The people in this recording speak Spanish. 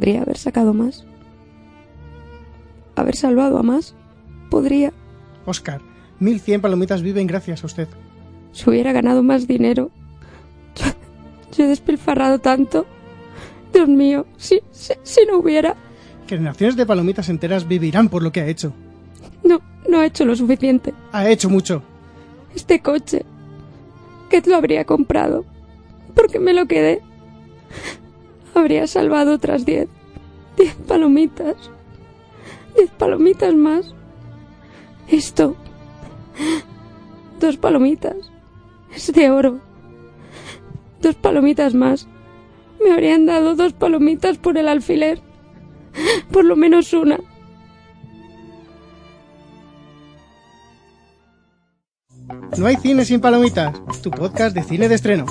Podría haber sacado más. Haber salvado a más. Podría. Oscar, 1100 palomitas viven gracias a usted. Si hubiera ganado más dinero. Yo, yo he despilfarrado tanto. Dios mío, si, si, si no hubiera. Generaciones de palomitas enteras vivirán por lo que ha hecho. No, no ha hecho lo suficiente. Ha hecho mucho. Este coche. ¿Qué lo habría comprado? ¿Por qué me lo quedé? Habría salvado otras diez. Diez palomitas. Diez palomitas más. Esto. Dos palomitas. Es de oro. Dos palomitas más. Me habrían dado dos palomitas por el alfiler. Por lo menos una. No hay cine sin palomitas. Tu podcast de cine de estreno.